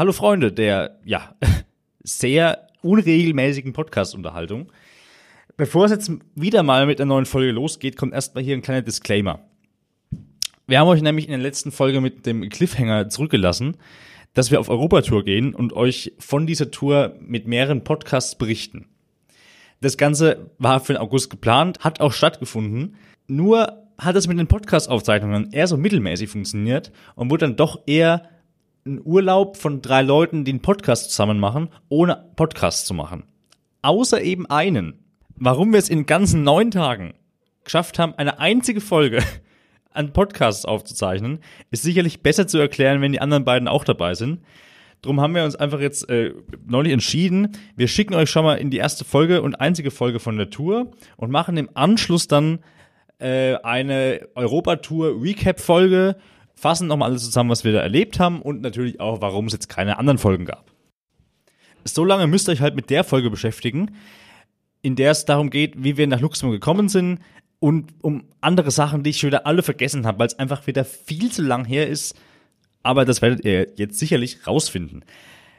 Hallo Freunde der, ja, sehr unregelmäßigen Podcast-Unterhaltung. Bevor es jetzt wieder mal mit einer neuen Folge losgeht, kommt erstmal hier ein kleiner Disclaimer. Wir haben euch nämlich in der letzten Folge mit dem Cliffhanger zurückgelassen, dass wir auf Europatour gehen und euch von dieser Tour mit mehreren Podcasts berichten. Das Ganze war für den August geplant, hat auch stattgefunden. Nur hat es mit den Podcast-Aufzeichnungen eher so mittelmäßig funktioniert und wurde dann doch eher ein Urlaub von drei Leuten, die einen Podcast zusammen machen, ohne Podcast zu machen. Außer eben einen. Warum wir es in ganzen neun Tagen geschafft haben, eine einzige Folge an Podcasts aufzuzeichnen, ist sicherlich besser zu erklären, wenn die anderen beiden auch dabei sind. Drum haben wir uns einfach jetzt äh, neulich entschieden, wir schicken euch schon mal in die erste Folge und einzige Folge von der Tour und machen im Anschluss dann äh, eine Europa-Tour-Recap-Folge, fassen nochmal alles zusammen, was wir da erlebt haben und natürlich auch, warum es jetzt keine anderen Folgen gab. So lange müsst ihr euch halt mit der Folge beschäftigen, in der es darum geht, wie wir nach Luxemburg gekommen sind und um andere Sachen, die ich schon wieder alle vergessen habe, weil es einfach wieder viel zu lang her ist. Aber das werdet ihr jetzt sicherlich rausfinden.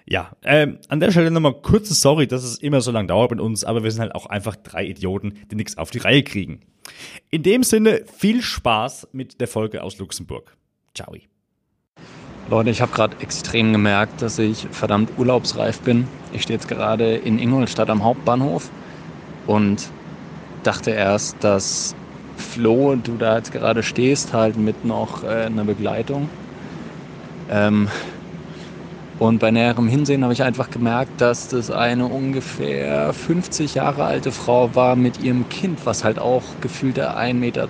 Ja, ähm, an der Stelle nochmal kurze Sorry, dass es immer so lang dauert mit uns, aber wir sind halt auch einfach drei Idioten, die nichts auf die Reihe kriegen. In dem Sinne, viel Spaß mit der Folge aus Luxemburg. Ciao. Leute, ich habe gerade extrem gemerkt, dass ich verdammt urlaubsreif bin. Ich stehe jetzt gerade in Ingolstadt am Hauptbahnhof und dachte erst, dass Flo, du da jetzt gerade stehst, halt mit noch äh, einer Begleitung. Ähm, und bei näherem Hinsehen habe ich einfach gemerkt, dass das eine ungefähr 50 Jahre alte Frau war mit ihrem Kind, was halt auch gefühlte 1,20 Meter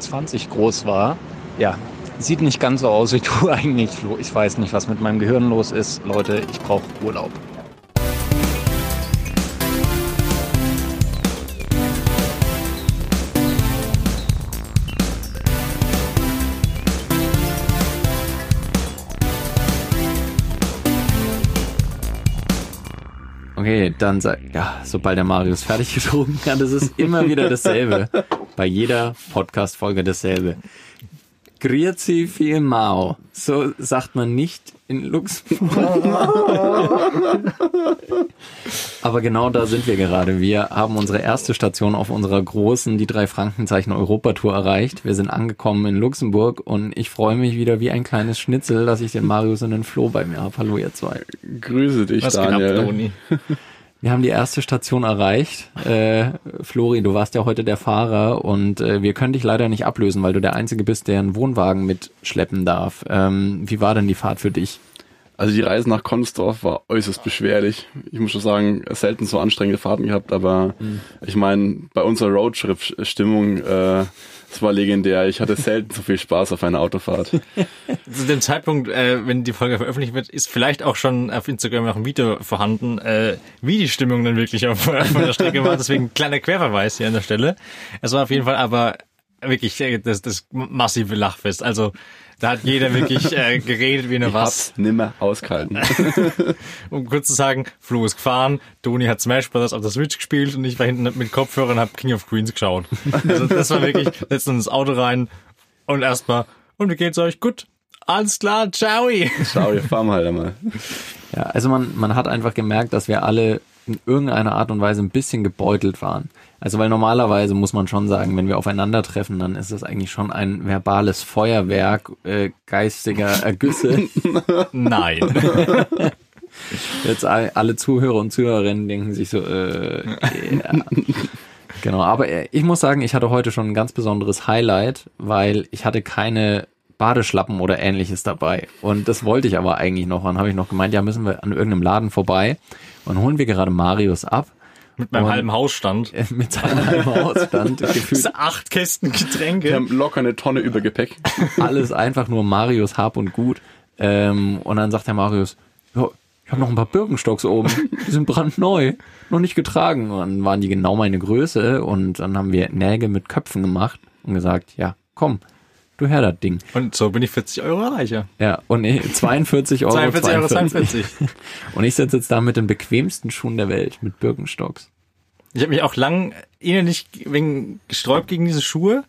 groß war. Ja, sieht nicht ganz so aus wie du eigentlich, Flo. Ich weiß nicht, was mit meinem Gehirn los ist. Leute, ich brauche Urlaub. Okay, dann sag, ja, sobald der Marius fertig getrunken hat, ist es immer wieder dasselbe. Bei jeder Podcast-Folge dasselbe. Grüezi viel Mao. So sagt man nicht in Luxemburg. Aber genau da sind wir gerade. Wir haben unsere erste Station auf unserer großen, die drei Frankenzeichen Europatour erreicht. Wir sind angekommen in Luxemburg und ich freue mich wieder wie ein kleines Schnitzel, dass ich den Marius und den Flo bei mir habe. Hallo ihr zwei. Grüße dich, Was Daniel. Knapp, Toni. Wir haben die erste Station erreicht. Äh, Flori, du warst ja heute der Fahrer und äh, wir können dich leider nicht ablösen, weil du der Einzige bist, der einen Wohnwagen mitschleppen darf. Ähm, wie war denn die Fahrt für dich? Also die Reise nach Konsdorf war äußerst beschwerlich. Ich muss schon sagen, selten so anstrengende Fahrten gehabt, aber ich meine, bei unserer Roadtrip-Stimmung, äh, es war legendär. Ich hatte selten so viel Spaß auf einer Autofahrt. Zu dem Zeitpunkt, äh, wenn die Folge veröffentlicht wird, ist vielleicht auch schon auf Instagram noch ein Video vorhanden, äh, wie die Stimmung dann wirklich auf, auf der Strecke war. Deswegen kleiner Querverweis hier an der Stelle. Es war auf jeden Fall aber wirklich äh, das, das massive Lachfest. Also da hat jeder wirklich äh, geredet wie eine Ich was. hab's nimmer ausgehalten. Um kurz zu sagen, Flo ist gefahren, Toni hat Smash Bros. auf der Switch gespielt und ich war hinten mit Kopfhörern und hab King of Queens geschaut. Also das war wirklich, letztens ins Auto rein und erstmal, und wie geht's euch? Gut. Alles klar, ciao. Schau, wir fahren halt einmal. Ja, also man, man hat einfach gemerkt, dass wir alle in irgendeiner Art und Weise ein bisschen gebeutelt waren. Also weil normalerweise muss man schon sagen, wenn wir aufeinandertreffen, dann ist das eigentlich schon ein verbales Feuerwerk äh, geistiger Ergüsse. Nein. Jetzt all- alle Zuhörer und Zuhörerinnen denken sich so, äh, ja. Genau, aber äh, ich muss sagen, ich hatte heute schon ein ganz besonderes Highlight, weil ich hatte keine Badeschlappen oder ähnliches dabei. Und das wollte ich aber eigentlich noch. Dann habe ich noch gemeint, ja, müssen wir an irgendeinem Laden vorbei. Und holen wir gerade Marius ab. Mit meinem Und- halben Hausstand. Mit seinem halben Ausstand. Gefühlt acht Kästen Wir Getränke. haben locker eine Tonne Übergepäck. alles einfach nur Marius Hab und Gut. Ähm, und dann sagt der Marius, ja, ich habe noch ein paar Birkenstocks oben, die sind brandneu, noch nicht getragen. Und dann waren die genau meine Größe und dann haben wir Nägel mit Köpfen gemacht und gesagt, ja, komm, du her das Ding. Und so bin ich 40 Euro reicher. Ja, und ich, 42 Euro. 42 Euro 42. Und ich sitze jetzt da mit den bequemsten Schuhen der Welt, mit Birkenstocks. Ich habe mich auch lang innerlich wegen gesträubt gegen diese Schuhe,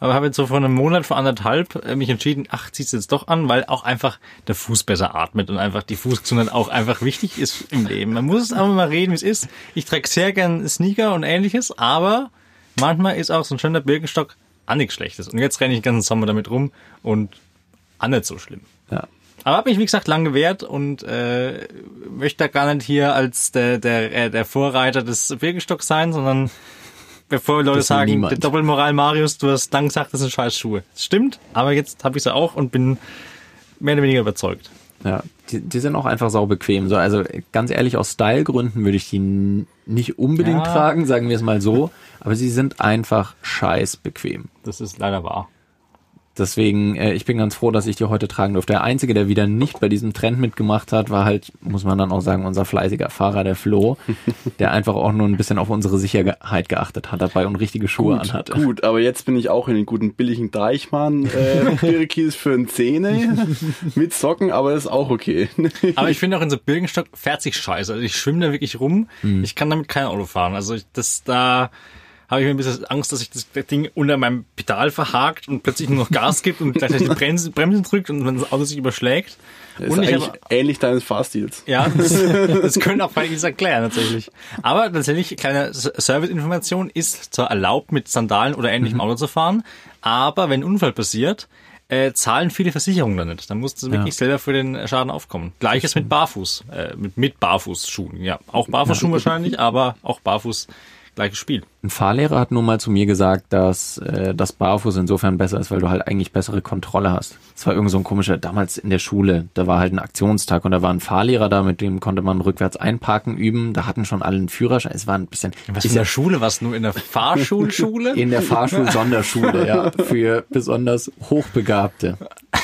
aber habe jetzt so vor einem Monat, vor anderthalb äh, mich entschieden, ach, zieh's jetzt doch an, weil auch einfach der Fuß besser atmet und einfach die Fußgesundheit auch einfach wichtig ist im Leben. Man muss es einfach mal reden, wie es ist. Ich trage sehr gern Sneaker und ähnliches, aber manchmal ist auch so ein schöner Birkenstock auch nichts Schlechtes. Und jetzt renne ich den ganzen Sommer damit rum und auch nicht so schlimm. Ja. Aber habe mich, wie gesagt, lang gewehrt und äh, möchte da gar nicht hier als der, der, äh, der Vorreiter des Birkenstocks sein, sondern bevor Leute Das sagen, niemand. der Doppelmoral Marius, du hast lang gesagt, das sind scheiß Schuhe. Das stimmt, aber jetzt habe ich sie auch und bin mehr oder weniger überzeugt. Ja, die, die sind auch einfach sau bequem. So, also ganz ehrlich, aus Stylegründen würde ich die nicht unbedingt Ja. tragen, sagen wir es mal so. Aber sie sind einfach scheiß bequem. Das ist leider wahr. Deswegen, äh, ich bin ganz froh, dass ich die heute tragen durfte. Der Einzige, der wieder nicht bei diesem Trend mitgemacht hat, war halt, muss man dann auch sagen, unser fleißiger Fahrer, der Flo, der einfach auch nur ein bisschen auf unsere Sicherheit geachtet hat dabei und richtige Schuhe Gut, anhatte. gut, aber jetzt bin ich auch in den guten billigen Deichmann äh, Birkis für ein Zähne mit Socken, aber ist auch okay. Aber ich finde auch in so Birkenstock fährt sich scheiße. Also ich schwimme da wirklich rum. Mhm. Ich kann damit kein Auto fahren. Also ich, das da habe ich mir ein bisschen Angst, dass sich das Ding unter meinem Pedal verhakt und plötzlich nur noch Gas gibt und gleichzeitig die Bremse, Bremsen drückt und dann das Auto sich überschlägt. ist und ich eigentlich habe ähnlich deines Fahrstils. ja, das, das können auch beide erklären tatsächlich. Aber tatsächlich, kleine Serviceinformation ist zwar erlaubt, mit Sandalen oder ähnlichem Auto zu fahren, aber wenn ein Unfall passiert, äh, zahlen viele Versicherungen da nicht. Dann musst du wirklich selber für den Schaden aufkommen. Gleiches mit Barfuß, äh, mit, mit Barfußschuhen. Ja, auch Barfußschuhen wahrscheinlich, aber auch Barfuß gleiches Spiel. Ein Fahrlehrer hat nur mal zu mir gesagt, dass äh, das Barfuß insofern besser ist, weil du halt eigentlich bessere Kontrolle hast. Es war irgend so ein komischer, damals in der Schule, da war halt ein Aktionstag und da war ein Fahrlehrer da, mit dem konnte man rückwärts einparken üben. Da hatten schon alle einen Führerschein. Es war ein bisschen... Was in der Schule? Was nur in der Fahrschulschule? in der Fahrschul-Sonderschule, ja, für besonders Hochbegabte.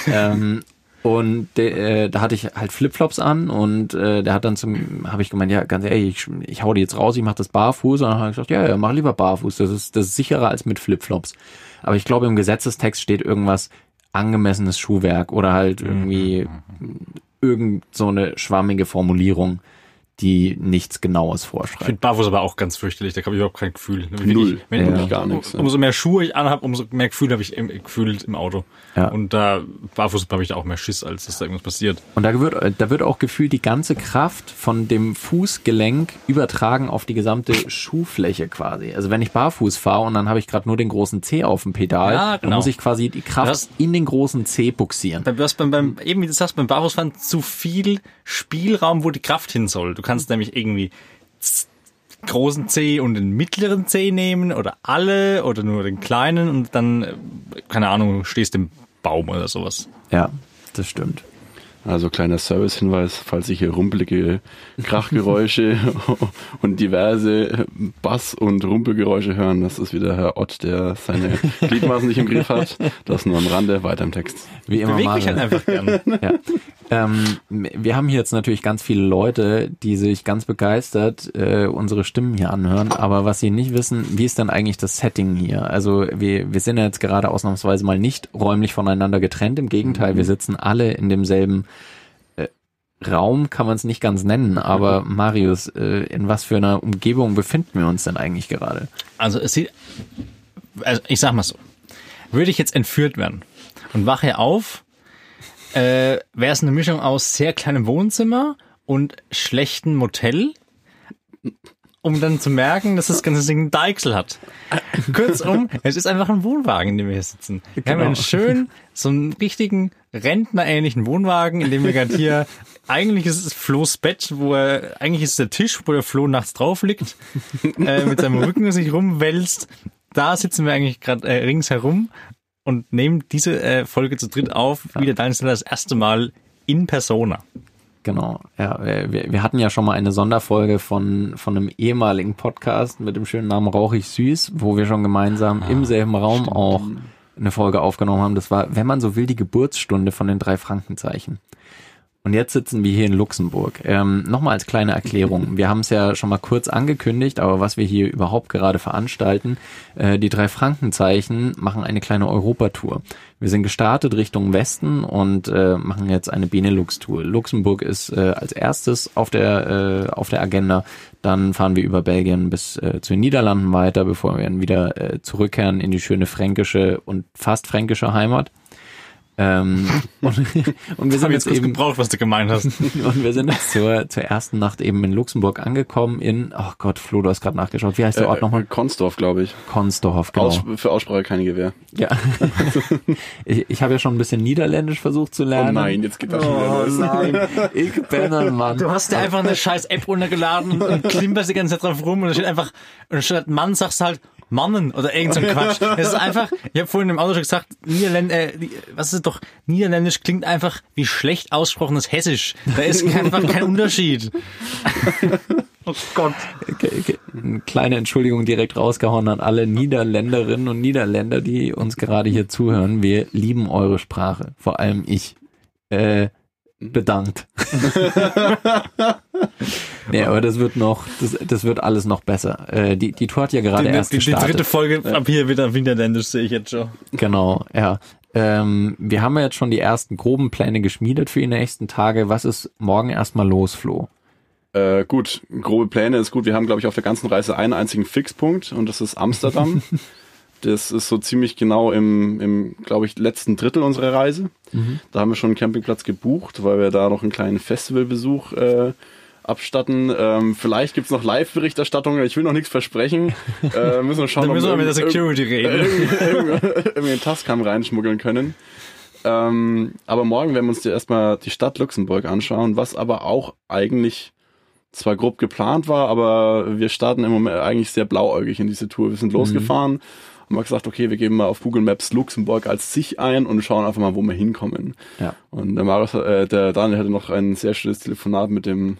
Ähm, und de, äh, da hatte ich halt Flipflops an und äh, der hat dann zum, habe ich gemeint, ja, ganz ehrlich, ich, ich hau die jetzt raus, ich mache das barfuß. Und dann habe ich gesagt, ja, ja, mach lieber barfuß, das ist, das ist sicherer als mit Flipflops. Aber ich glaube, im Gesetzestext steht irgendwas angemessenes Schuhwerk oder halt irgendwie irgend so eine schwammige Formulierung, die nichts Genaues Ich vorschreibt. finde Barfuß aber auch ganz fürchterlich, da habe ich überhaupt kein Gefühl. Wenn Null. Ich, wenn, Wirklich um- gar nichts, ja. Umso mehr Schuhe ich anhab, umso mehr Gefühl habe ich im, gefühlt im Auto. Ja. Und da Barfuß habe ich da auch mehr Schiss, als dass da irgendwas passiert. Und da wird, da wird auch gefühlt die ganze Kraft von dem Fußgelenk übertragen auf die gesamte Schuhfläche quasi. Also wenn ich barfuß fahre und dann habe ich gerade nur den großen C auf dem Pedal, Ja, dann genau. muss ich quasi die Kraft Das- in den großen C buxieren. Beim, was beim, beim, eben wie du sagst, beim Barfußfahren zu viel Spielraum, wo die Kraft hin soll. Du kannst nämlich irgendwie z- großen C und den mittleren C nehmen oder alle oder nur den kleinen und dann, äh, keine Ahnung, stehst im Baum oder sowas. Ja, das stimmt. Also kleiner Servicehinweis, falls Sie hier rumpelige Krachgeräusche und diverse Bass- und Rumpelgeräusche hören, das ist wieder Herr Ott, der seine Gliedmaßen nicht im Griff hat. Das nur am Rande, weiter im Text. Wie immer Beweg mal. mich halt einfach gern. Ja. Ähm, wir haben hier jetzt natürlich ganz viele Leute, die sich ganz begeistert äh, unsere Stimmen hier anhören, aber was sie nicht wissen, wie ist denn eigentlich das Setting hier? Also wir, wir sind ja jetzt gerade ausnahmsweise mal nicht räumlich voneinander getrennt, im Gegenteil, wir sitzen alle in demselben äh, Raum, kann man es nicht ganz nennen, aber Marius, äh, in was für einer Umgebung befinden wir uns denn eigentlich gerade? Also es sieht, also ich sag mal so, würde ich jetzt entführt werden und wache auf, äh, wäre es eine Mischung aus sehr kleinem Wohnzimmer und schlechten Motel, um dann zu merken, dass das ganze Ding einen Deichsel hat. Kurzum, es ist einfach ein Wohnwagen, in dem wir hier sitzen. Wir haben Genau. einen schönen, so einen richtigen rentnerähnlichen Wohnwagen, in dem wir gerade hier, eigentlich ist es Flo's Bett, wo er, eigentlich ist es der Tisch, wo der Flo nachts drauf liegt, äh, mit seinem Rücken sich rumwälzt. Da sitzen wir eigentlich gerade äh, ringsherum und nehmen diese äh, Folge zu dritt auf, wie der Daniel das erste Mal in Persona. Genau, ja, wir, wir hatten ja schon mal eine Sonderfolge von, von einem ehemaligen Podcast mit dem schönen Namen Rauchig Süß, wo wir schon gemeinsam im selben Raum auch eine Folge aufgenommen haben. Das war, wenn man so will, die Geburtsstunde von den drei Frankenzeichen. Und jetzt sitzen wir hier in Luxemburg. Ähm, Nochmal als kleine Erklärung. Wir haben es ja schon mal kurz angekündigt, aber was wir hier überhaupt gerade veranstalten, äh, die drei Frankenzeichen machen eine kleine Europatour. Wir sind gestartet Richtung Westen und äh, machen jetzt eine Benelux-Tour. Luxemburg ist äh, als erstes auf der, äh, auf der Agenda. Dann fahren wir über Belgien bis äh, zu den Niederlanden weiter, bevor wir dann wieder äh, zurückkehren in die schöne fränkische und fast fränkische Heimat. Ähm, und, und wir sind jetzt, kurz eben gebraucht, was du gemeint hast. und wir sind jetzt zur, zur ersten Nacht eben in Luxemburg angekommen in, oh Gott, Flo, du hast gerade nachgeschaut. Wie heißt der Ort nochmal? Konsdorf, glaube ich. Konsdorf, genau. Aus, für Aussprache kein Gewehr. Ja. ich ich habe ja schon ein bisschen Niederländisch versucht zu Oh lernen. nein, jetzt geht das schon wieder los. nein, ich bin ein Mann. Du hast dir einfach eine scheiß App runtergeladen und klimperst die ganze Zeit drauf rum und da steht einfach, und statt Mann sagst du halt Mannen oder irgend so ein Quatsch. Es ist einfach, ich habe vorhin im Auto schon gesagt, Niederländ, äh, was ist es doch, Niederländisch klingt einfach wie schlecht ausgesprochenes Hessisch. Da ist einfach kein Unterschied. oh Gott. Okay, okay. Eine kleine Entschuldigung direkt rausgehauen an alle Niederländerinnen und Niederländer, die uns gerade hier zuhören. Wir lieben eure Sprache. Vor allem ich. Äh, bedankt. nee, aber das wird noch, das, das wird alles noch besser. Äh, die, die Tour hat ja gerade Die, erst die, die gestartet. dritte Folge ab hier wieder Niederländisch sehe ich jetzt schon. Genau, ja. Ähm, wir haben ja jetzt schon die ersten groben Pläne geschmiedet für die nächsten Tage. Was ist morgen erstmal los, Flo? Äh, gut, grobe Pläne ist gut. Wir haben, glaube ich, auf der ganzen Reise einen einzigen Fixpunkt und das ist Amsterdam. das ist so ziemlich genau im, im glaube ich, letzten Drittel unserer Reise. Da haben wir schon einen Campingplatz gebucht, weil wir da noch einen kleinen Festivalbesuch äh, abstatten. Ähm, vielleicht gibt's noch Live-Berichterstattung. Ich will noch nichts versprechen. Äh, müssen wir schauen, Dann müssen wir mit der Security reden. irgendwie Tascam reinschmuggeln können. Ähm, aber morgen werden wir uns die erstmal die Stadt Luxemburg anschauen, was aber auch eigentlich zwar grob geplant war, aber wir starten im Moment eigentlich sehr blauäugig in diese Tour. Wir sind losgefahren, haben mal gesagt, okay, wir geben mal auf Google Maps Luxemburg als sich ein und schauen einfach mal, wo wir hinkommen. Ja. Und der Marius, äh, der Daniel hatte noch ein sehr schönes Telefonat mit dem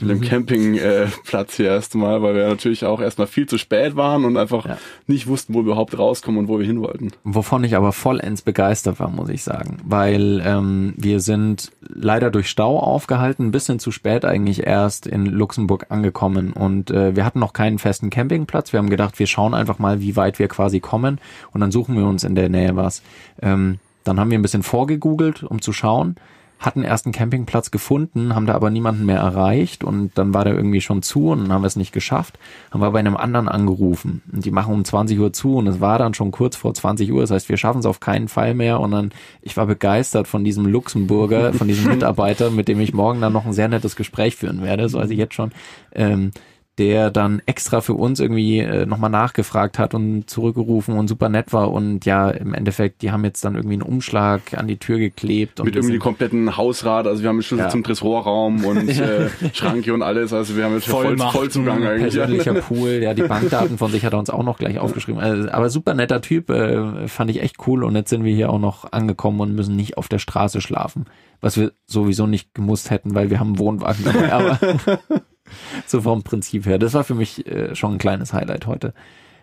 mit dem Campingplatz äh, hier erstmal, weil wir natürlich auch erstmal viel zu spät waren und einfach Ja. nicht wussten, wo wir überhaupt rauskommen und wo wir hin wollten. Wovon ich aber vollends begeistert war, muss ich sagen. Weil ähm, wir sind leider durch Stau aufgehalten, ein bisschen zu spät eigentlich erst in Luxemburg angekommen. Und äh, wir hatten noch keinen festen Campingplatz. Wir haben gedacht, wir schauen einfach mal, wie weit wir quasi kommen. Und dann suchen wir uns in der Nähe was. Ähm, dann haben wir ein bisschen vorgegoogelt, um zu schauen. Hatten erst einen Campingplatz gefunden, haben da aber niemanden mehr erreicht und dann war der irgendwie schon zu und dann haben wir es nicht geschafft. Haben wir bei einem anderen angerufen und die machen um 20 Uhr zu und es war dann schon kurz vor 20 Uhr. Das heißt, wir schaffen es auf keinen Fall mehr und dann, ich war begeistert von diesem Luxemburger, von diesem Mitarbeiter, mit dem ich morgen dann noch ein sehr nettes Gespräch führen werde, so also jetzt schon. Ähm, der dann extra für uns irgendwie äh, nochmal nachgefragt hat und zurückgerufen und super nett war und ja, im Endeffekt, die haben jetzt dann irgendwie einen Umschlag an die Tür geklebt. Und mit irgendwie kompletten Hausrat, also wir haben Schlüssel Ja. zum Tresorraum und äh, Schranke und alles, also wir haben jetzt voll. Vollzugang eigentlich. persönlicher Pool, ja, die Bankdaten von sich hat er uns auch noch gleich aufgeschrieben. Also, aber super netter Typ, äh, fand ich echt cool und jetzt sind wir hier auch noch angekommen und müssen nicht auf der Straße schlafen, was wir sowieso nicht gemusst hätten, weil wir haben einen Wohnwagen dabei, aber so vom Prinzip her. Das war für mich äh, schon ein kleines Highlight heute.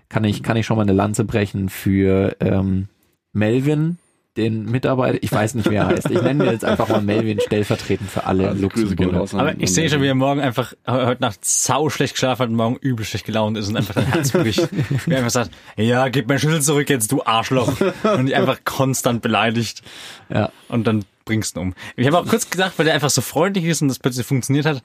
Kann ich, kann ich schon mal eine Lanze brechen für ähm, Melvin, den Mitarbeiter, ich weiß nicht, wie er heißt. Ich nenne ihn jetzt einfach mal Melvin stellvertretend für alle Also Luxemburger. Aber ich sehe schon, wie er morgen einfach he- heute Nacht sau schlecht geschlafen hat und morgen übel schlecht gelaunt ist und einfach dein Herz bricht. Wie er einfach sagt, ja, gib mein Schlüssel zurück jetzt, du Arschloch. Und dich einfach konstant beleidigt. Ja. Und dann bringst du ihn um. Ich habe auch kurz gedacht, weil der einfach so freundlich ist und das plötzlich funktioniert hat,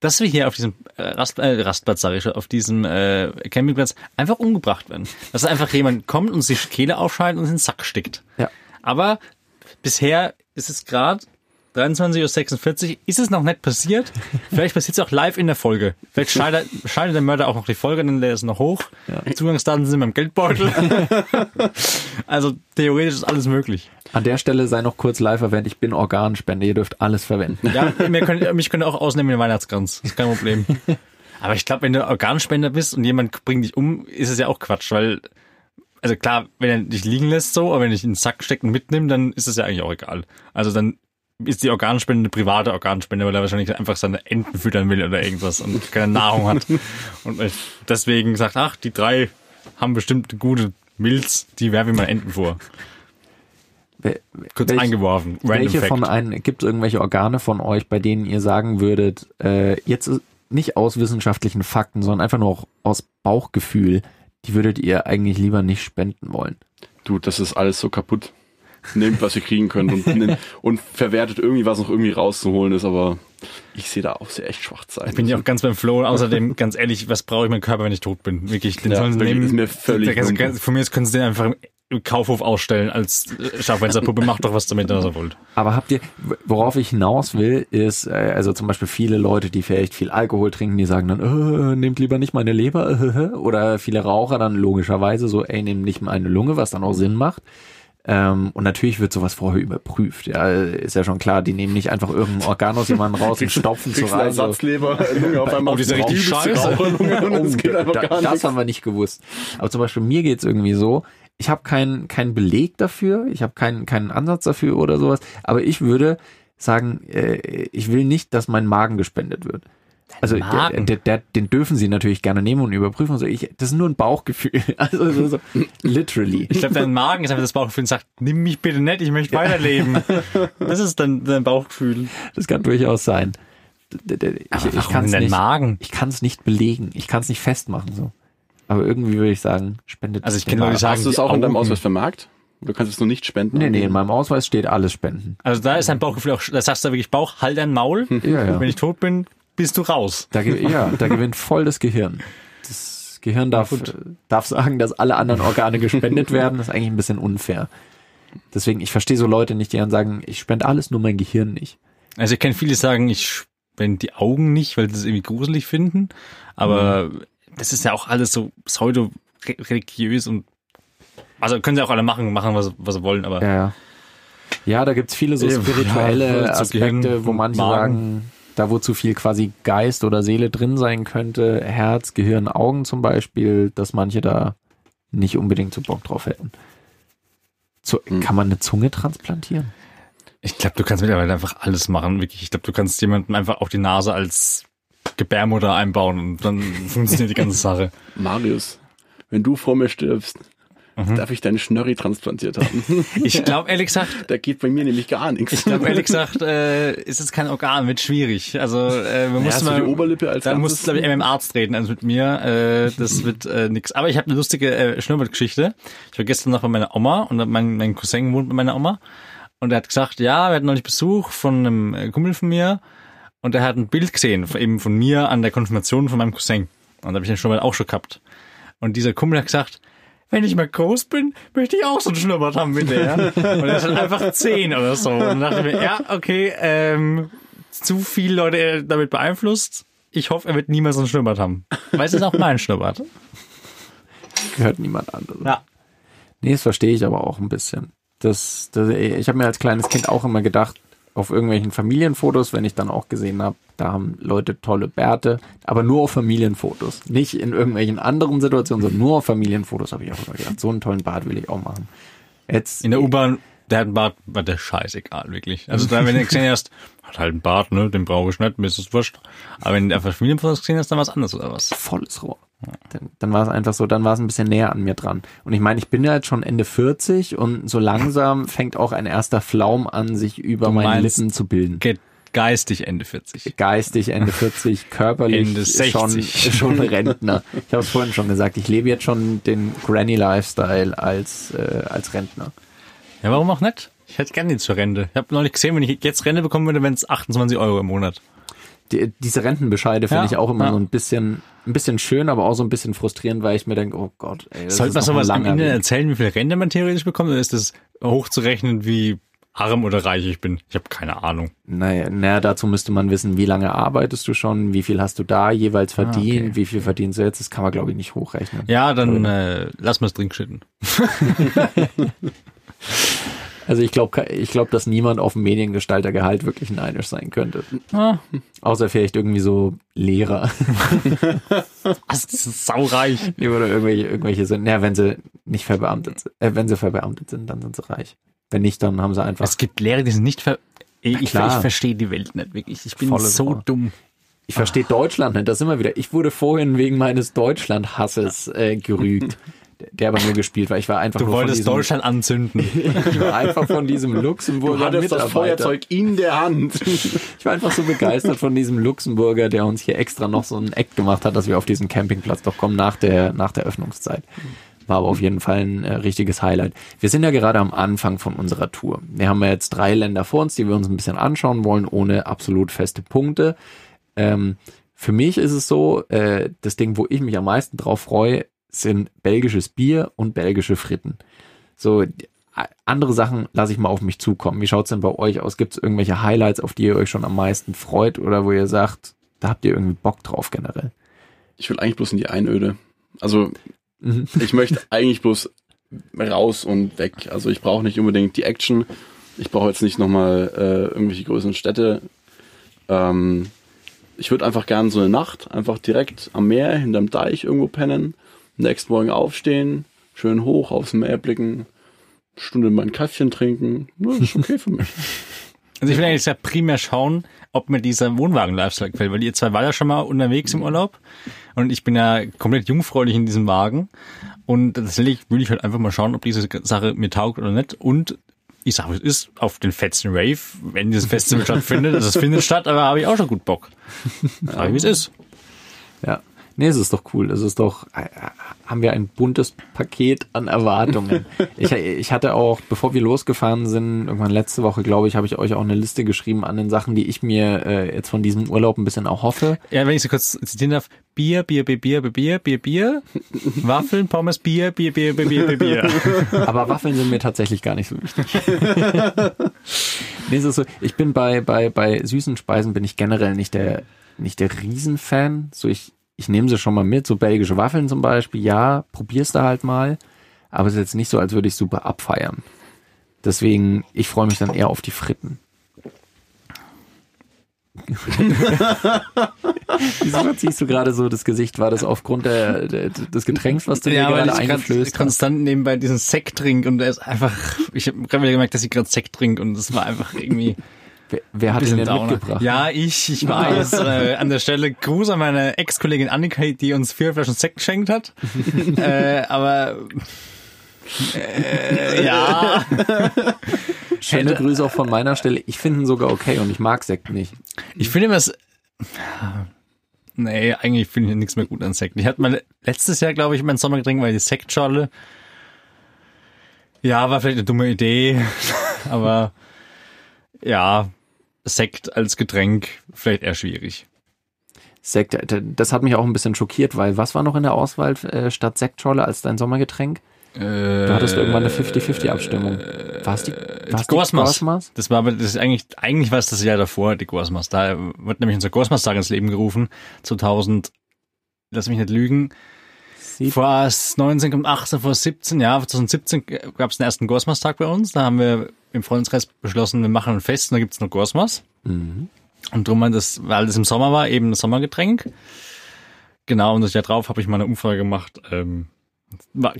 dass wir hier auf diesem äh, Rast, äh, Rastplatz, sage ich schon, auf diesem äh, Campingplatz einfach umgebracht werden. Dass einfach jemand kommt und sich die Kehle aufschneidet und in den Sack steckt. Ja. Aber bisher ist es gerade 23.46 Uhr, ist es noch nicht passiert. Vielleicht passiert es auch live in der Folge. Vielleicht schneidet, schneidet der Mörder auch noch die Folge, dann lädt es noch hoch. Zugangsdaten sind beim Geldbeutel. also theoretisch ist alles möglich. An der Stelle sei noch kurz live erwähnt, ich bin Organspender, ihr dürft alles verwenden. Ja, können, mich können auch ausnehmen in den Weihnachtskranz. Ist kein Problem. Aber ich glaube, wenn du Organspender bist und jemand bringt dich um, ist es ja auch Quatsch, weil, also klar, wenn er dich liegen lässt so, aber wenn ich in den Sack steckt und mitnimmt, dann ist es ja eigentlich auch egal. Also dann ist die Organspende eine private Organspende, weil er wahrscheinlich einfach seine Enten füttern will oder irgendwas und keine Nahrung hat. Und deswegen sagt, ach, die drei haben bestimmt gute Milz, die werfe ich mal Enten vor. Wel- Kurz welch- eingeworfen. Random welche Fact. von einen, gibt es irgendwelche Organe von euch, bei denen ihr sagen würdet, äh, jetzt nicht aus wissenschaftlichen Fakten, sondern einfach nur auch aus Bauchgefühl, die würdet ihr eigentlich lieber nicht spenden wollen? Du, das ist alles so kaputt. Nehmt, was ihr kriegen könnt und, nehmt, und verwertet irgendwie, was noch irgendwie rauszuholen ist, aber ich sehe da auch sehr echt schwach sein. Ich bin ja auch ganz beim Flow. Außerdem, ganz ehrlich, was brauche ich meinen Körper, wenn ich tot bin? Wirklich, den Ja, sollen sie nehmen. ist mir völlig ganze-. Von mir aus können sie den einfach im Kaufhof ausstellen als Schaufensterpuppe. Macht doch was damit, was ihr wollt. Aber habt ihr, worauf ich hinaus will, ist, äh, also zum Beispiel viele Leute, die vielleicht viel Alkohol trinken, die sagen dann, äh, nehmt lieber nicht meine Leber, äh, oder viele Raucher dann logischerweise so, ey, nehmt nicht meine Lunge, was dann auch Sinn macht. Ähm, und natürlich wird sowas vorher überprüft. Ja, ist ja schon klar, die nehmen nicht einfach irgendein Organ aus jemandem raus und stopfen zu rein. Ersatzleber, Lunge auf einmal Oh, die ist ja richtig scheiße. Da, gar das haben wir nicht gewusst. Aber zum Beispiel mir geht's irgendwie so, ich habe keinen keinen Beleg dafür, ich habe keinen keinen Ansatz dafür oder sowas, aber ich würde sagen, äh, ich will nicht, dass mein Magen gespendet wird. Also der, der, der, den dürfen sie natürlich gerne nehmen und überprüfen. und So. Ich, das ist nur ein Bauchgefühl. Also so, so, literally. Ich glaube, dein Magen ist einfach das Bauchgefühl und sagt, nimm mich bitte nicht, ich möchte weiterleben. Das ist dann dein Bauchgefühl. Das kann durchaus sein. Ich, ich kann es nicht, Magen? ich kann es nicht belegen. Ich kann es nicht festmachen. So. Aber irgendwie würde ich sagen, spendet. Also ich Magen. die sagen, Hast du es auch in deinem. Ausweis vermerkt? Du kannst es nur nicht spenden. Nee, nee, in meinem Ausweis steht alles spenden. Also da ist dein Bauchgefühl auch, da sagst du wirklich Bauch, halt dein Maul. Ja, ja. Wenn ich tot bin, bist du raus. Da, ja, da gewinnt voll das Gehirn. Das Gehirn darf, darf sagen, dass alle anderen Organe gespendet werden. Das ist eigentlich ein bisschen unfair. Deswegen, ich verstehe so Leute nicht, die dann sagen, ich spende alles, nur mein Gehirn nicht. Also ich kenne viele, die sagen, ich spende die Augen nicht, weil sie es irgendwie gruselig finden. Aber das ist ja auch alles so pseudo-religiös und also können sie auch alle machen, machen, was, was sie wollen, aber Ja, ja. Ja, da gibt's viele so spirituelle ja, Aspekte, wo manche Magen. sagen, da wo zu viel quasi Geist oder Seele drin sein könnte, Herz, Gehirn, Augen zum Beispiel, dass manche da nicht unbedingt so Bock drauf hätten. So, Hm. Kann man eine Zunge transplantieren? ich glaube, du kannst mittlerweile einfach alles machen, wirklich. Ich glaube, du kannst jemandem einfach auf die Nase als Gebärmutter einbauen und dann funktioniert die ganze Sache. Marius, wenn du vor mir stirbst, Mhm. darf ich deinen Schnörri transplantiert haben. Ich glaube, ehrlich gesagt, da geht bei mir nämlich gar nichts. ich glaube, ehrlich gesagt, äh, ist es kein Organ, wird schwierig. Also, äh, man ja, muss mal, die Oberlippe als Da muss, glaube ich, mit dem Arzt reden als mit mir. Äh, das wird äh, nix. Aber ich habe eine lustige äh, Schnurrbartgeschichte. Ich war gestern noch bei meiner Oma und mein, mein Cousin wohnt bei meiner Oma. Und er hat gesagt, ja, wir hatten neulich Besuch von einem äh, Kumpel von mir. Und er hat ein Bild gesehen, von- eben von mir an der Konfirmation von meinem Cousin. Und da habe ich den Schnurrbart auch schon gehabt. Und dieser Kumpel hat gesagt, wenn ich mal groß bin, möchte ich auch so ein Schnurrbart haben wie der. Und er ist halt einfach zehn oder so. Und dann dachte ich mir, ja, okay, ähm, zu viele Leute äh, damit beeinflusst. Ich hoffe, er wird niemals so ein Schnurrbart haben. Weil es ist auch mein Schnurrbart. Gehört niemand anderem. Ja. Nee, das verstehe ich aber auch ein bisschen. Das, das, ich habe mir als kleines Kind auch immer gedacht, auf irgendwelchen Familienfotos, wenn ich dann auch gesehen habe, da haben Leute tolle Bärte, aber nur auf Familienfotos. Nicht in irgendwelchen anderen Situationen, sondern nur auf Familienfotos habe ich auch immer gedacht, so einen tollen Bart will ich auch machen. Jetzt, In der U-Bahn, der hat einen Bart, war der scheißegal, wirklich. Also dann, wenn du gesehen hast, hat halt einen Bart, ne, den brauche ich nicht, mir ist das wurscht. Aber wenn du einfach Familienfotos gesehen hast, dann was anderes oder was? volles Rohr. Dann, dann war es einfach so, dann war es ein bisschen näher an mir dran. Und ich meine, ich bin ja jetzt schon Ende 40 und so langsam fängt auch ein erster Flaum an, sich über Du meine Lippen zu bilden. Geistig Ende 40. geistig Ende 40, körperlich Ende schon 60. schon Rentner. Ich habe es vorhin schon gesagt, ich lebe jetzt schon den Granny Lifestyle als äh, als Rentner. Ja, warum auch nicht? Ich hätte gerne die zur Rente. Ich habe neulich gesehen, wenn ich jetzt Rente bekommen würde, wären es 28 Euro im Monat. Die, diese Rentenbescheide finde Ja, ich auch immer ja. so ein bisschen ein bisschen schön, aber auch so ein bisschen frustrierend, weil ich mir denke, oh Gott, ey, Sollte man sowas am Ende erzählen, wie viel Rente man theoretisch bekommt, oder ist das hochzurechnen, wie arm oder reich ich bin? Ich habe keine Ahnung. Naja, naja, dazu müsste man wissen, wie lange arbeitest du schon, wie viel hast du da jeweils verdient, Ah, okay. wie viel verdienst du jetzt, das kann man glaube ich nicht hochrechnen. Ja, dann äh, lass mal es drin schütten. Also ich glaube, ich glaube, dass niemand auf dem Mediengestaltergehalt wirklich neidisch sein könnte. Ah, Außer vielleicht irgendwie so Lehrer. das ist saureich. Die oder irgendwelche, irgendwelche sind. Ja, wenn sie nicht verbeamtet sind. Äh, wenn sie verbeamtet sind, dann sind sie reich. Wenn nicht, dann haben sie einfach. Es gibt Lehrer, die sind nicht ver... Ich, ich, verstehe die Welt nicht wirklich. Ich bin Volles so Rohr. dumm. Ich verstehe Deutschland nicht. Das immer wieder. Ich wurde vorhin wegen meines Deutschland-Hasses äh, gerügt. der aber nur gespielt war. Ich war einfach Du nur von wolltest diesem, Deutschland anzünden. ich war einfach von diesem Du Luxemburger hattest das Mitarbeiter. Feuerzeug in der Hand. Ich war einfach so begeistert von diesem Luxemburger, der uns hier extra noch so einen Act gemacht hat, dass wir auf diesen Campingplatz doch kommen nach der, nach der Öffnungszeit. War aber auf jeden Fall ein äh, richtiges Highlight. Wir sind ja gerade am Anfang von unserer Tour. Wir haben ja jetzt drei Länder vor uns, die wir uns ein bisschen anschauen wollen, ohne absolut feste Punkte. Ähm, für mich ist es so, äh, das Ding, wo ich mich am meisten drauf freue, sind belgisches Bier und belgische Fritten. So, andere Sachen lasse ich mal auf mich zukommen. Wie schaut's denn bei euch aus? Gibt es irgendwelche Highlights, auf die ihr euch schon am meisten freut oder wo ihr sagt, da habt ihr irgendwie Bock drauf generell? Ich will eigentlich bloß in die Einöde. Also Mhm. ich möchte eigentlich bloß raus und weg. Also ich brauche nicht unbedingt die Action. Ich brauche jetzt nicht nochmal äh, irgendwelche größeren Städte. Ähm, ich würde einfach gern so eine Nacht einfach direkt am Meer, hinterm Deich irgendwo pennen. Nächsten Morgen aufstehen, schön hoch aufs Meer blicken, Stunde mein Kaffeechen trinken. Ja, das ist okay für mich. Also ich will eigentlich sehr primär schauen, ob mir dieser Wohnwagen-Lifestyle gefällt, weil ihr zwei war ja schon mal unterwegs im Urlaub und ich bin ja komplett jungfräulich in diesem Wagen und tatsächlich will ich halt einfach mal schauen, ob diese Sache mir taugt oder nicht und ich sage, es ist auf den fetzen Rave, wenn dieses Festival stattfindet, also es findet statt, aber habe ich auch schon gut Bock. Sag ich, wie es ist. Ja. Nee, es ist doch cool. Es ist doch, haben wir ein buntes Paket an Erwartungen. ich, ich hatte auch, bevor wir losgefahren sind, irgendwann letzte Woche, glaube ich, habe ich euch auch eine Liste geschrieben an den Sachen, die ich mir äh, jetzt von diesem Urlaub ein bisschen auch hoffe. Ja, wenn ich so kurz zitieren darf. Bier, Bier, Bier, Bier, Bier, Bier, Bier, Waffeln, Pommes, Bier, Bier, Bier, Bier, Bier, Bier. Bier. Aber Waffeln sind mir tatsächlich gar nicht so wichtig. nee, es ist so, ich bin bei, bei, bei süßen Speisen bin ich generell nicht der, nicht der Riesenfan. So ich, ich nehme sie schon mal mit, so belgische Waffeln zum Beispiel, ja, probier's da halt mal. Aber es ist jetzt nicht so, als würde ich super abfeiern. Deswegen, ich freue mich dann eher auf die Fritten. Wieso verziehst du gerade so das Gesicht? War das aufgrund der, der, des Getränks, was du dir weil gerade eingeflößt hast? konstant nebenbei diesen Sekt trinke und er ist einfach, ich habe gerade wieder gemerkt, dass ich gerade Sekt trinke und das war einfach irgendwie Wer, wer hat ihn denn Downer. mitgebracht? Ja, ich, ich weiß. äh, an der Stelle Gruß an meine Ex-Kollegin Annika, die uns vier Flaschen Sekt geschenkt hat. äh, aber äh, ja, Schöne Grüße auch von meiner Stelle. Ich finde ihn sogar okay und ich mag Sekt nicht. ich finde immer es. Nee, eigentlich finde ich nichts mehr gut an Sekt. Ich hatte mal letztes Jahr, glaube ich, mein Sommergetränk war die Sektschorle. Ja, war vielleicht eine dumme Idee, aber ja, Sekt als Getränk vielleicht eher schwierig. Sekt, äh, das hat mich auch ein bisschen schockiert, weil was war noch in der Auswahl äh, statt Sektrolle als dein Sommergetränänk? Äh, Du hattest irgendwann eine 50-50-Abstimmung. War es die, war's die Gosmas. Gosmas? Das war aber, das ist eigentlich, eigentlich war es das Jahr davor, die Gosmas. Da wird nämlich unser Gosmas-Tag ins Leben gerufen. 2000, lass mich nicht lügen, Sie- vor 19 und 18, vor 17, ja, 2017 gab es den ersten Gosmas-Tag bei uns. Da haben wir im Freundeskreis beschlossen, wir machen ein Fest und da gibt's nur Gosmas. Mhm. Und drum, das, weil das im Sommer war, eben ein Sommergetränk. Genau, und das Jahr drauf habe ich mal eine Umfrage gemacht. Ähm,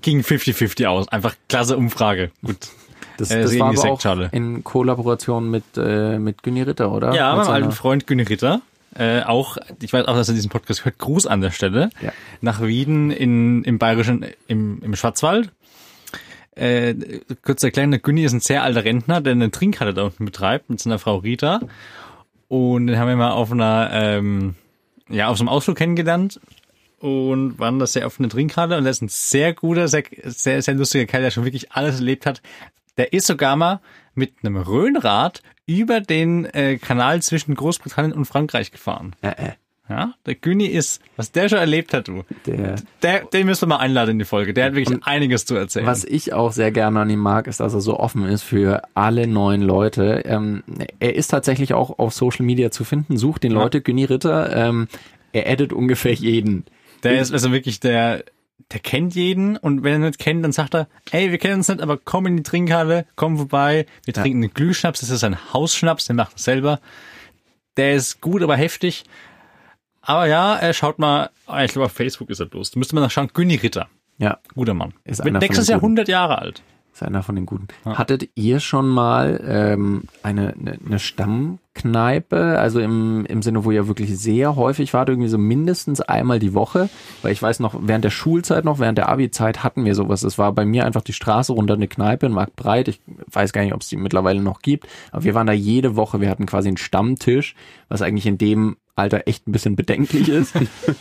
ging 50-50 aus. Einfach klasse Umfrage. Gut. Das, Äh, das war die aber auch in Kollaboration mit, äh, mit Günni Ritter, oder? Ja, Mit meinem alten Freund Günni Ritter. Äh, auch, ich weiß auch, dass er diesen Podcast hört. Gruß an der Stelle. Ja. Nach Wieden in, im Bayerischen, im, im Schwarzwald. Äh, kurz erklären, der Günni ist ein sehr alter Rentner, der eine Trinkhalle da unten betreibt mit seiner Frau Rita. Und den haben wir mal auf einer, ähm, ja, auf so einem Ausflug kennengelernt und waren da sehr auf eine Trinkhalle und er ist ein sehr guter, sehr, sehr, sehr lustiger Kerl, der schon wirklich alles erlebt hat. Der ist sogar mal mit einem Röhnrad über den äh, Kanal zwischen Großbritannien und Frankreich gefahren. Äh, äh, Ja, der Güni ist, was der schon erlebt hat, du. der, Der, den müssen wir mal einladen in die Folge. Der hat wirklich einiges zu erzählen. Was ich auch sehr gerne an ihm mag, ist, dass er so offen ist für alle neuen Leute. Ähm, er ist tatsächlich auch auf Social Media zu finden. Sucht den Ja. Leute, Günni Ritter. Ähm, er addet ungefähr jeden. Der ist also wirklich der, der kennt jeden und wenn er nicht kennt, dann sagt er, ey, wir kennen uns nicht, aber komm in die Trinkhalle, komm vorbei, wir Ja. trinken einen Glühschnaps, das ist ein Hausschnaps, den macht er selber. Der ist gut, aber heftig. Aber ja, er schaut mal, ah, ich glaube auf Facebook ist er bloß. Da müsste man nachschauen, Günni Ritter. Ja, Guter Mann. Ist von nächstes Jahr Guten. 100 Jahre alt. ist einer von den Guten. Hattet ihr schon mal ähm, eine, eine, eine Kneipe, also im, im Sinne, wo ihr wirklich sehr häufig wart, irgendwie so mindestens einmal die Woche, weil ich weiß noch, während der Schulzeit noch, während der Abi-Zeit hatten wir sowas. Es war bei mir einfach die Straße runter eine Kneipe in Marktbreit. Ich weiß gar nicht, ob es die mittlerweile noch gibt, aber wir waren da jede Woche. Wir hatten quasi einen Stammtisch, was eigentlich in dem Alter echt ein bisschen bedenklich ist.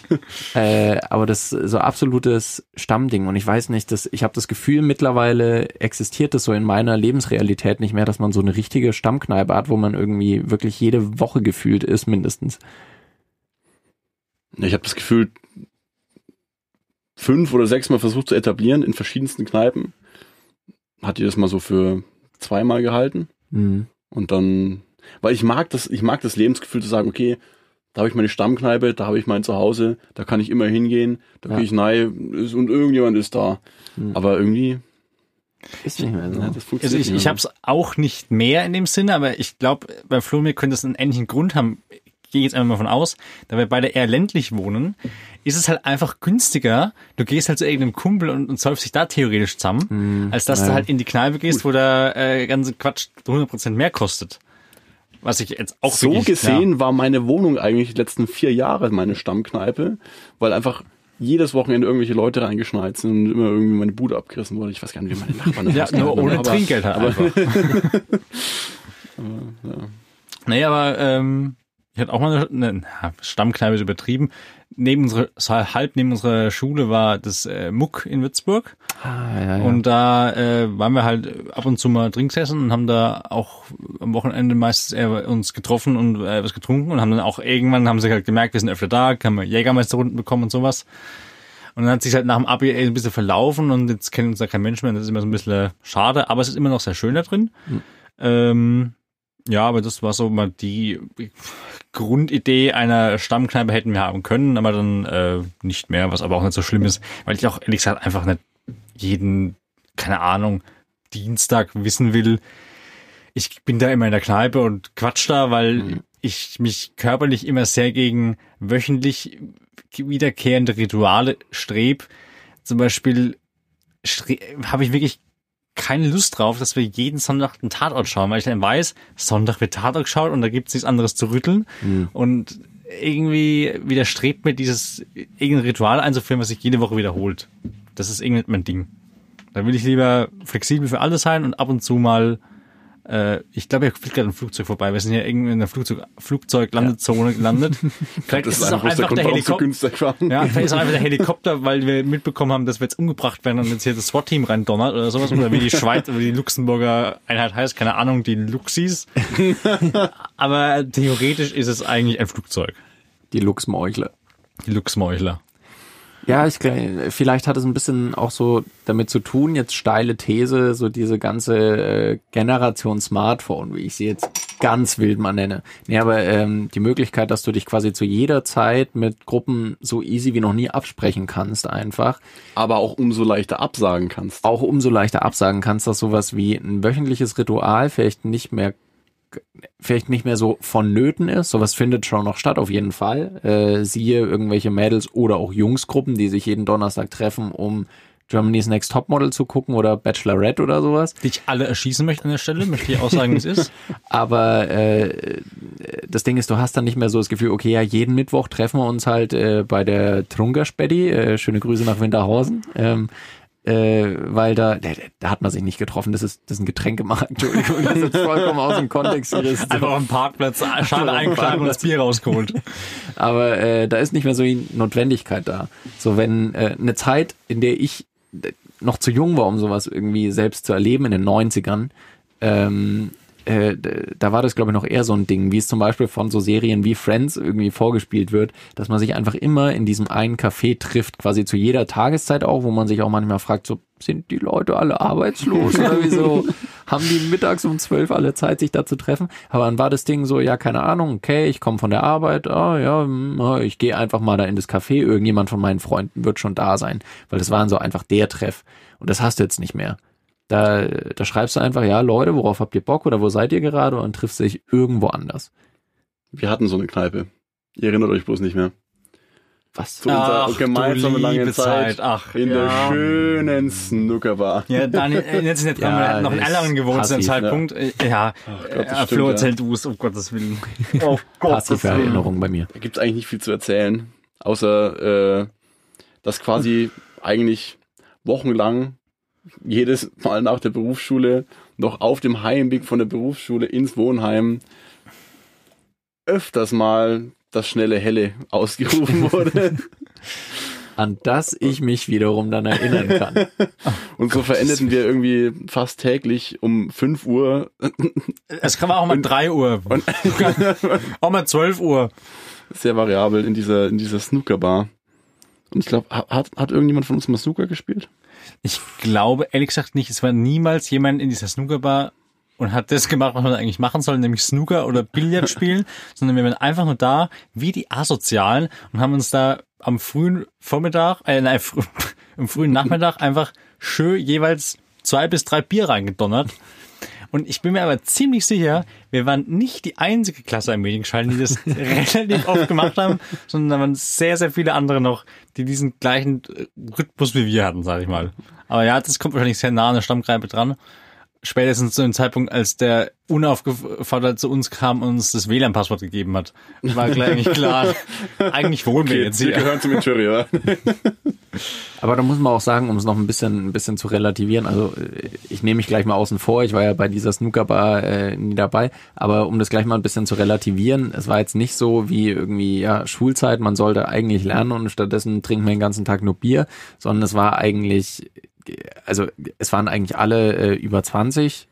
äh, aber das ist so absolutes Stammding. Und ich weiß nicht, dass ich habe das Gefühl, mittlerweile existiert das so in meiner Lebensrealität nicht mehr, dass man so eine richtige Stammkneipe hat, wo man irgendwie wirklich jede Woche gefühlt ist, mindestens. Ich habe das Gefühl, fünf oder sechs Mal versucht zu etablieren in verschiedensten Kneipen. Hat ihr das mal so für zweimal gehalten? Mhm. Und dann, weil ich mag das, ich mag das Lebensgefühl zu sagen, okay, da habe ich meine Stammkneipe, da habe ich mein Zuhause, da kann ich immer hingehen, da Ja. gehe ich rein und irgendjemand ist da. Mhm. Aber irgendwie, Ist nicht mehr so. ja, das Also funktioniert ich, nicht ich habe es auch nicht mehr in dem Sinne, aber ich glaube, bei Flumir könnte es einen ähnlichen Grund haben. Gehe jetzt einfach mal von aus, da wir beide eher ländlich wohnen, ist es halt einfach günstiger. Du gehst halt zu irgendeinem Kumpel und, und säufst dich da theoretisch zusammen, als dass du ja. halt in die Kneipe gehst, wo der äh, ganze Quatsch 100% mehr kostet. Was ich jetzt auch so wirklich, gesehen war meine Wohnung eigentlich die letzten vier Jahre meine Stammkneipe, weil einfach jedes Wochenende irgendwelche Leute reingeschneit sind und immer irgendwie meine Bude abgerissen wurde. Ich weiß gar nicht, wie meine Nachbarn das Ja, nur haben, ohne aber- Trinkgeld halt einfach. Nee, aber ähm, ich hatte auch mal eine, eine Stammkneipe übertrieben. Neben unserer, so halb neben unserer Schule war das äh, Muck in Würzburg. Ah, ja, ja. Und da äh, waren wir halt ab und zu mal Trinksessen und haben da auch am Wochenende meistens eher uns getroffen und äh, was getrunken und haben dann auch irgendwann haben sie halt gemerkt, wir sind öfter da, haben wir Jägermeisterrunden bekommen und sowas. Und dann hat sich halt nach dem Abi ein bisschen verlaufen und jetzt kennt uns da kein Mensch mehr. Das ist immer so ein bisschen schade, aber es ist immer noch sehr schön da drin. Ähm, ja, aber das war so mal die Grundidee einer Stammkneipe hätten wir haben können, aber dann äh, nicht mehr, was aber auch nicht so schlimm ist, weil ich auch ehrlich gesagt einfach nicht jeden, keine Ahnung, Dienstag wissen will. Ich bin da immer in der Kneipe und quatsch da, weil ich mich körperlich immer sehr gegen wöchentlich wiederkehrende Rituale streb. Zum Beispiel habe ich wirklich keine Lust drauf, dass wir jeden Sonntag einen Tatort schauen, weil ich dann weiß, Sonntag wird Tatort geschaut und da gibt es nichts anderes zu rütteln. Und irgendwie widerstrebt mir dieses irgendein Ritual einzuführen, was sich jede Woche wiederholt. Das ist irgendwie mein Ding. Da will ich lieber flexibel für alles sein und ab und zu mal, äh, ich glaube, hier fliegt gerade ein Flugzeug vorbei. Wir sind hier irgendwie in der Flugzeug, Flugzeuglandezone gelandet. Vielleicht Das ist ist es auch einfach Grund, der so Helikopter. war. Ja, vielleicht ist einfach der Helikopter, weil wir mitbekommen haben, dass wir jetzt umgebracht werden und jetzt hier das SWAT-Team reindonnert oder sowas. Oder wie die Schweiz oder die Luxemburger Einheit heißt, keine Ahnung, die Luxis. Aber theoretisch ist es eigentlich ein Flugzeug. Die Luchsmeuchler. Die Luchsmeuchler. Ja, ich glaube, vielleicht hat es ein bisschen auch so damit zu tun, jetzt steile These, so diese ganze äh, Generation Smartphone, wie ich sie jetzt ganz wild mal nenne. Nee, aber ähm, die Möglichkeit, dass du dich quasi zu jeder Zeit mit Gruppen so easy wie noch nie absprechen kannst, einfach. Aber auch umso leichter absagen kannst. Auch umso leichter absagen kannst, dass sowas wie ein wöchentliches Ritual vielleicht nicht mehr vielleicht nicht mehr so vonnöten ist. Sowas findet schon noch statt, auf jeden Fall. Äh, siehe irgendwelche Mädels oder auch Jungsgruppen, die sich jeden Donnerstag treffen, um Germany's Next Topmodel zu gucken oder Bachelorette oder sowas. Die ich alle erschießen möchte an der Stelle, möchte ich auch sagen, wie es ist. Aber äh, das Ding ist, du hast dann nicht mehr so das Gefühl, okay, ja, jeden Mittwoch treffen wir uns halt äh, bei der Trunkerspädi. Äh, schöne Grüße nach Winterhausen. Ähm, äh, weil da, da, da hat man sich nicht getroffen. Das ist, das ist ein Getränkemarkt. Entschuldigung, das ist vollkommen aus dem Kontext gerissen. Einfach am Parkplatz Schale eingeschlagen und das Bier rausgeholt. aber äh, da ist nicht mehr so die Notwendigkeit da. So wenn äh, eine Zeit, in der ich äh, noch zu jung war, um sowas irgendwie selbst zu erleben in den 90ern, ähm, äh, da war das glaube ich noch eher so ein Ding, wie es zum Beispiel von so Serien wie Friends irgendwie vorgespielt wird, dass man sich einfach immer in diesem einen Café trifft, quasi zu jeder Tageszeit auch, wo man sich auch manchmal fragt, so sind die Leute alle arbeitslos oder wieso haben die mittags um zwölf alle Zeit, sich da zu treffen? Aber dann war das Ding so, ja, keine Ahnung, okay, ich komme von der Arbeit, ah ja, hm, ah, ich gehe einfach mal da in das Café, irgendjemand von meinen Freunden wird schon da sein, weil das waren so einfach der Treff. Und das hast du jetzt nicht mehr. Da, da schreibst du einfach, ja, Leute, worauf habt ihr Bock oder wo seid ihr gerade und triffst dich irgendwo anders. Wir hatten so eine Kneipe. Ihr erinnert euch bloß nicht mehr. Was? Zu unserer Ach, du gemeinsamen langen Zeit. Zeit. Ach, in ja. der schönen Snookerbar. Ja, Daniel, äh, jetzt nicht dran, Ja, wir hatten noch in Erlangen gewohnt zu dem Zeitpunkt. Äh, Ja, Gott, das äh, Flo, ja. erzähl du es, um Gottes Willen. Oh Passive Erinnerung bei mir. Da gibt's eigentlich nicht viel zu erzählen, außer äh, dass quasi eigentlich wochenlang jedes Mal nach der Berufsschule noch auf dem Heimweg von der Berufsschule ins Wohnheim öfters mal das schnelle Helle ausgerufen wurde. An das ich mich wiederum dann erinnern kann. Und so verendeten wir irgendwie fast täglich um 5 Uhr Es kann auch mal 3 Uhr. auch mal 12 Uhr. sehr variabel in dieser, in dieser Snookerbar. Und ich glaube, hat, hat irgendjemand von uns mal Snooker gespielt? Ich glaube, ehrlich gesagt nicht. Es war niemals jemand in dieser Snookerbar und hat das gemacht, was man eigentlich machen soll, nämlich Snooker oder Billard spielen, sondern wir waren einfach nur da, wie die Asozialen und haben uns da am frühen Vormittag, äh, nein, frü am frühen Nachmittag einfach schön jeweils zwei bis drei Bier reingedonnert. Und ich bin mir aber ziemlich sicher, wir waren nicht die einzige Klasse im Medienschein, die das relativ oft gemacht haben, sondern da waren sehr, sehr viele andere noch, die diesen gleichen äh, Rhythmus wie wir hatten, sag ich mal. Aber ja, das kommt wahrscheinlich sehr nah an der Stammgreife dran. Spätestens zu dem Zeitpunkt, als der unaufgefordert zu uns kam und uns das WLAN-Passwort gegeben hat, war gleich eigentlich klar, eigentlich wohnen wir jetzt wir hier. gehören zum Interieur. Aber da muss man auch sagen, um es noch ein bisschen, ein bisschen zu relativieren, also äh, ich nehme mich gleich mal außen vor, ich war ja bei dieser Snookerbar äh, nie dabei, aber um das gleich mal ein bisschen zu relativieren, es war jetzt nicht so wie irgendwie ja Schulzeit, man sollte eigentlich lernen und stattdessen trinken wir den ganzen Tag nur Bier, sondern es war eigentlich, also es waren eigentlich alle äh, über 20,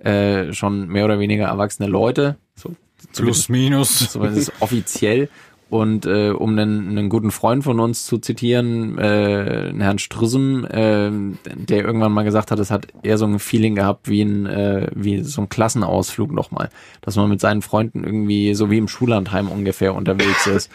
äh, schon mehr oder weniger erwachsene Leute, so Plus, minus. zumindest offiziell. Und äh, um einen, einen guten Freund von uns zu zitieren, äh, einen Herrn Strüssem, äh, der irgendwann mal gesagt hat, es hat eher so ein Feeling gehabt wie ein, äh, wie so ein Klassenausflug nochmal. Dass man mit seinen Freunden irgendwie so wie im Schullandheim ungefähr unterwegs ist.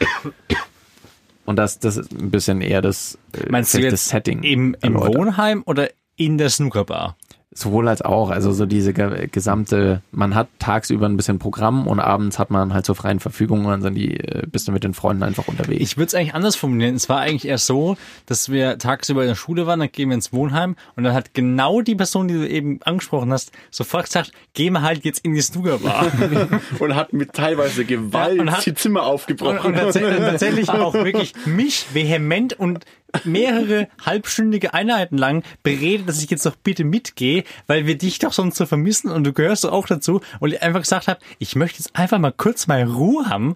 Und das, das ist ein bisschen eher das, Meinst du jetzt das Setting. im, im. Wohnheim oder in der Snookerbar? Sowohl als auch, also so diese ge- gesamte, man hat tagsüber ein bisschen Programm und abends hat man halt zur freien Verfügung und dann sind die, äh, bist du mit den Freunden einfach unterwegs. Ich würde es eigentlich anders formulieren. Es war eigentlich erst so, dass wir tagsüber in der Schule waren, dann gehen wir ins Wohnheim und dann hat genau die Person, die du eben angesprochen hast, sofort gesagt, gehen wir halt jetzt in die Snookerbar. Und hat mit teilweise Gewalt Ja, und hat- die Zimmer und, aufgebrochen. und, tats und tatsächlich auch wirklich mich vehement und mehrere halbstündige Einheiten lang beredet, dass ich jetzt doch bitte mitgehe, weil wir dich doch sonst so vermissen und du gehörst auch dazu und ich einfach gesagt habe, ich möchte jetzt einfach mal kurz mal Ruhe haben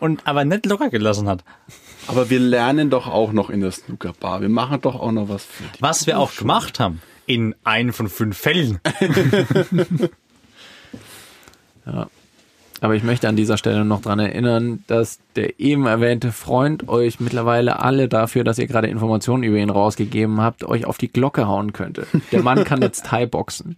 und aber nicht locker gelassen hat. Aber wir lernen doch auch noch in der Snookerbar. Wir machen doch auch noch was für die. Was wir auch gemacht haben. In einen von fünf Fällen. Aber ich möchte an dieser Stelle noch dran erinnern, dass der eben erwähnte Freund euch mittlerweile alle dafür, dass ihr gerade Informationen über ihn rausgegeben habt, euch auf die Glocke hauen könnte. Der Mann kann jetzt Thai-Boxen.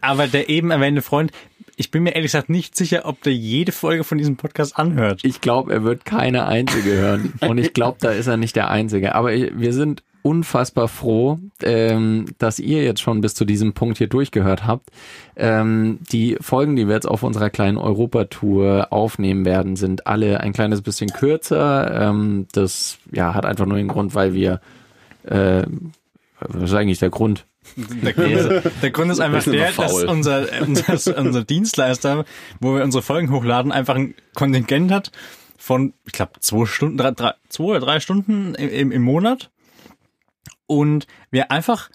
Aber der eben erwähnte Freund, ich bin mir ehrlich gesagt nicht sicher, ob der jede Folge von diesem Podcast anhört. Ich glaube, er wird keine einzige hören. Und ich glaube, da ist er nicht der Einzige. Aber wir sind unfassbar froh, ähm, dass ihr jetzt schon bis zu diesem Punkt hier durchgehört habt. Ähm, die Folgen, die wir jetzt auf unserer kleinen Europatour aufnehmen werden, sind alle ein kleines bisschen kürzer. Ähm, das ja, hat einfach nur den Grund, weil wir äh, was ist eigentlich der Grund? Der Grund, ist, der Grund ist einfach der, dass unser, unser, unser Dienstleister, wo wir unsere Folgen hochladen, einfach ein Kontingent hat von, ich glaube, zwei Stunden, drei, drei, zwei oder drei Stunden im, im Monat. Und wir einfach,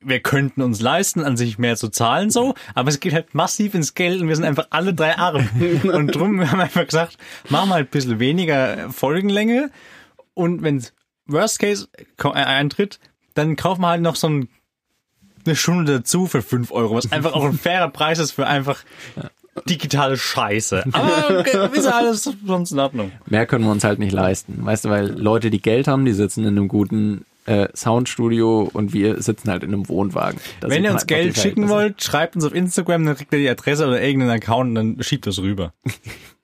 wir könnten uns leisten, an sich mehr zu zahlen so, aber es geht halt massiv ins Geld und wir sind einfach alle drei arm. Und drum wir haben einfach gesagt, machen wir halt ein bisschen weniger Folgenlänge und wenn Worst Case äh, eintritt, dann kaufen wir halt noch so ein eine Stunde dazu für 5 Euro, was einfach auch ein fairer Preis ist für einfach digitale Scheiße. Aber okay, ist alles sonst in Ordnung. Mehr können wir uns halt nicht leisten. Weißt du, weil Leute, die Geld haben, die sitzen in einem guten äh, Soundstudio und wir sitzen halt in einem Wohnwagen. Da Wenn ihr uns Geld schicken wollt, schreibt uns auf Instagram, dann kriegt ihr die Adresse oder irgendeinen Account und dann schiebt das rüber.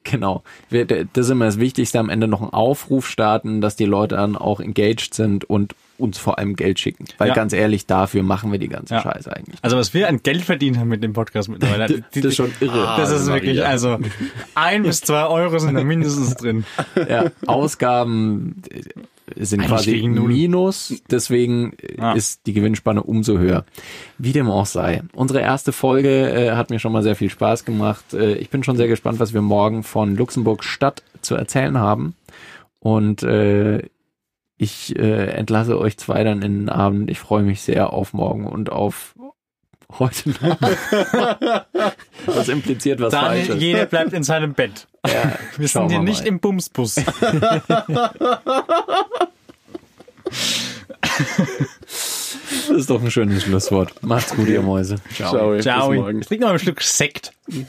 Genau. Wir, das ist immer das Wichtigste, am Ende noch einen Aufruf starten, dass die Leute dann auch engaged sind und uns vor allem Geld schicken. Weil Ja. ganz ehrlich, dafür machen wir die ganze Ja. Scheiße eigentlich. Also was wir an Geld verdient haben mit dem Podcast mittlerweile. Das ist schon irre. Das ist Maria. wirklich, also ein bis zwei Euro sind da mindestens drin. Ja, Ausgaben sind Eigentlich quasi. Minus, deswegen äh, Ah. ist die Gewinnspanne umso höher. Wie dem auch sei. Unsere erste Folge äh, hat mir schon mal sehr viel Spaß gemacht. Äh, ich bin schon sehr gespannt, was wir morgen von Luxemburg Stadt zu erzählen haben. Und äh, ich äh, entlasse euch zwei dann in den Abend. Ich freue mich sehr auf morgen und auf heute Nacht. das impliziert was Daniel, Falsches. jeder bleibt in seinem Bett. Ja, Wir sind hier nicht im Bumsbus. Das ist doch ein schönes Schlusswort. Macht's gut, ihr Mäuse. Ciao. Ciao. Bis Ciao. morgen. Ich trinke noch ein Stück Sekt.